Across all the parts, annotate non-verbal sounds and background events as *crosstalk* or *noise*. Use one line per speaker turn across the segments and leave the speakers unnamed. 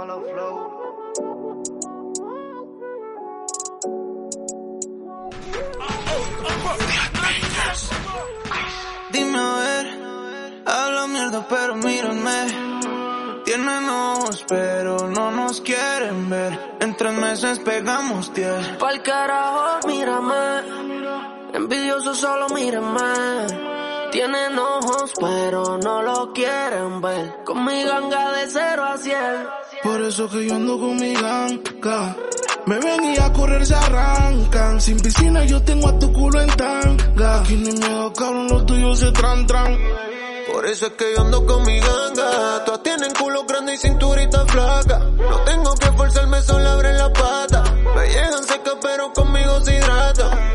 Flow.
Dime a ver, habla mierda pero mírame. Tienen ojos pero no nos quieren ver. En tres meses pegamos diez.
Pa'l carajo, mírame. Envidioso solo mírame. Tienen ojos pero no lo quieren ver. Con mi ganga de cero a cien.
Por eso que yo ando con mi ganga. Me ven y a correr se arrancan. Sin piscina yo tengo a tu culo en tanga. Aquí ni miedo, cabrón, los tuyos se tran tran.
Por eso es que yo ando con mi ganga. Todas tienen culo grande y cinturita flaca. No tengo que forzarme, solo abren la pata. Me llegan secas, pero conmigo se hidratan.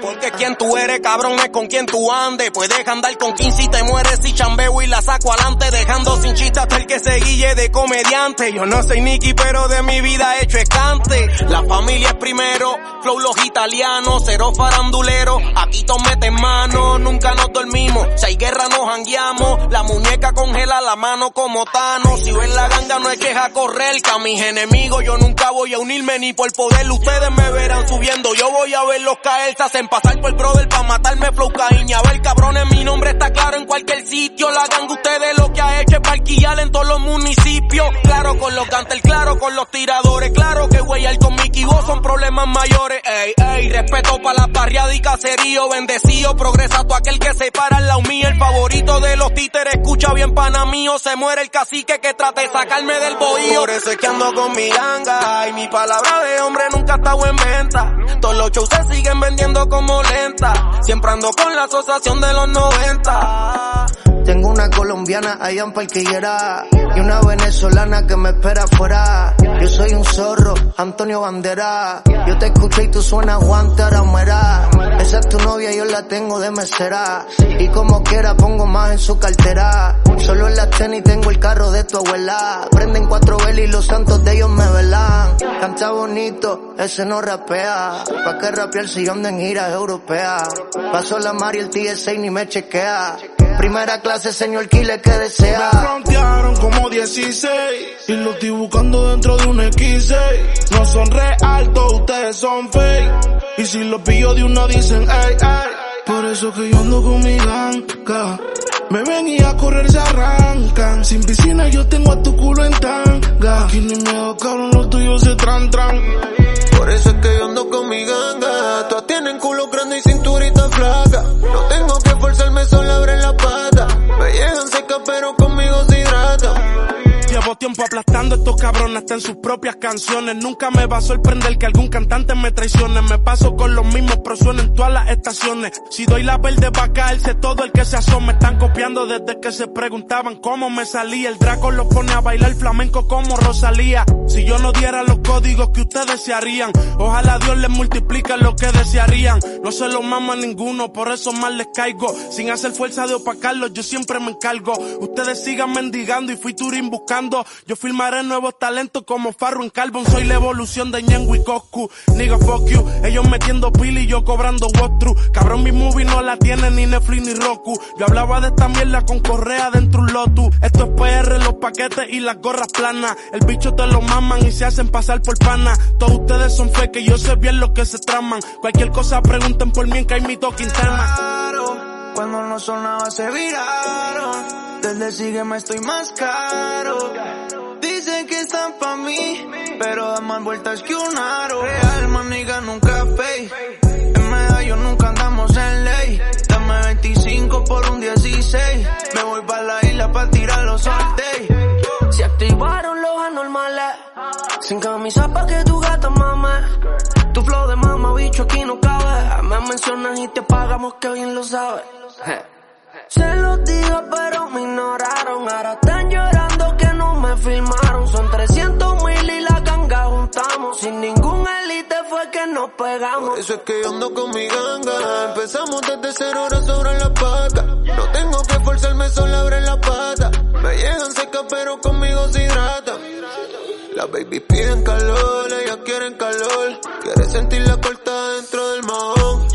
Porque quien tú eres, cabrón, es con quien tú andes. Puedes andar con 15 y te mueres si chambeo y la saco adelante. Dejando sin chiste hasta el que se guille de comediante. Yo no soy Nicky, pero de mi vida he hecho escante. La familia es primero, flow los italianos, cero farandulero. Aquí todos meten mano, nunca nos dormimos. Si hay guerra nos jangueamos. La muñeca congela la mano como Thanos. Si ven la ganga no es queja correr. Que a mis enemigos yo nunca voy a unirme ni por poder. Ustedes me verán subiendo, yo voy a verlos caer. Se hacen pasar por brother pa' matarme flow caíña. A ver cabrones, mi nombre está claro en cualquier sitio. La ganga ustedes lo que ha hecho es parquillar en todos los municipios. Claro con los cantel, claro con los tiradores. Claro que güey, con Mickey vos son problemas mayores. Ey, ey, respeto pa' la barriada y caserío. Bendecido, progresa todo aquel que se para al lado mío. El favorito de los títeres, escucha bien pana mío. Se muere el cacique que trate de sacarme del bohío. Por eso es que ando con mi ganga. Y mi palabra de hombre nunca ha estado en venta. Todos los shows se siguen vendiendo como lenta. Siempre ando con la asociación de los 90.
Tengo una colombiana allá en Parquillera y una venezolana que me espera afuera. Yo soy un zorro, Antonio Bandera. Yo te escuché y tú suenas Guantanamera. Esa es tu novia, yo la tengo de mesera. Y como quiera pongo más en su cartera. Solo en las tenis tengo el carro de tu abuela. Prenden cuatro velas y los santos de ellos me velan. Canta bonito, ese no rapea. ¿Pa' qué rapear si yo ando en giras europeas? Paso la Mari, el TSA ni me chequea. Primera clase, señor Kile, que
Me
desea.
frontearon como 16 y lo estoy buscando dentro de un X6. No son real, todos ustedes son fake. Y si los pillo de uno dicen, ey, ey. Por eso que yo ando con mi ganga. Me ven y a correr se arrancan. Sin piscina yo tengo a tu culo estos cabrones en sus propias canciones. Nunca me va a sorprender que algún cantante me traicione. Me paso con los mismos, pero suena en todas las estaciones. Si doy la verde pa' caerse, todo el que se asome. Están copiando desde que se preguntaban cómo me salía. El Draco los pone a bailar flamenco como Rosalía. Si yo no diera los códigos que ustedes se harían, ojalá Dios les multiplique lo que desearían. No se lo mama ninguno, por eso más les caigo. Sin hacer fuerza de opacarlos, yo siempre me encargo. Ustedes sigan mendigando y fui Turín buscando. Yo filmaré nuevos talentos como Farro en Carbon. Soy la evolución de Ñengo y Coscu. Nigga, fuck you. Ellos metiendo pila y yo cobrando walkthrough. Cabrón, mi movie no la tiene ni Netflix ni Roku. Yo hablaba de esta mierda con correa dentro un Lotus. Esto es PR, los paquetes y las gorras planas. El bicho te lo maman y se hacen pasar por pana. Todos ustedes son fake, y yo sé bien lo que se traman. Cualquier cosa pregunten por mí en que hay mi.
Claro, cuando no sonaba se viraron. Desde sígueme estoy más caro. Mí, pero dan más vueltas que un aro. Real, maniga, nunca fake. En medallo nunca andamos en ley. Dame 25 por un 16. Me voy pa' la isla pa' tirar los sorteos.
Se activaron los anormales. Sin camisa pa' que tu gata mame. Tu flow de mama, bicho, aquí no cabe. Me mencionas y te pagamos que bien lo sabes. *laughs* Se los dije, pero me ignoraron. Ahora están llorando que me filmaron. Son 300 mil y la ganga juntamos. Sin ningún elite fue que nos pegamos.
Eso es que yo ando con mi ganga. Empezamos desde cero horas sobre la paca. No tengo que forzarme, solo abren la pata. Me llegan secas, pero conmigo se hidratan. Las baby piden calor, ellas quieren calor. Quieren sentir la corta dentro del mahón.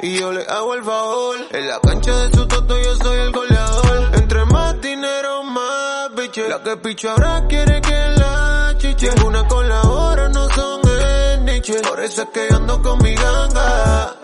Y yo le hago el favor. En la cancha de su toto yo soy el goleador. La que picho ahora quiere que la chiche. Ninguna con la hora no son enniche. Por eso es que ando con mi ganga.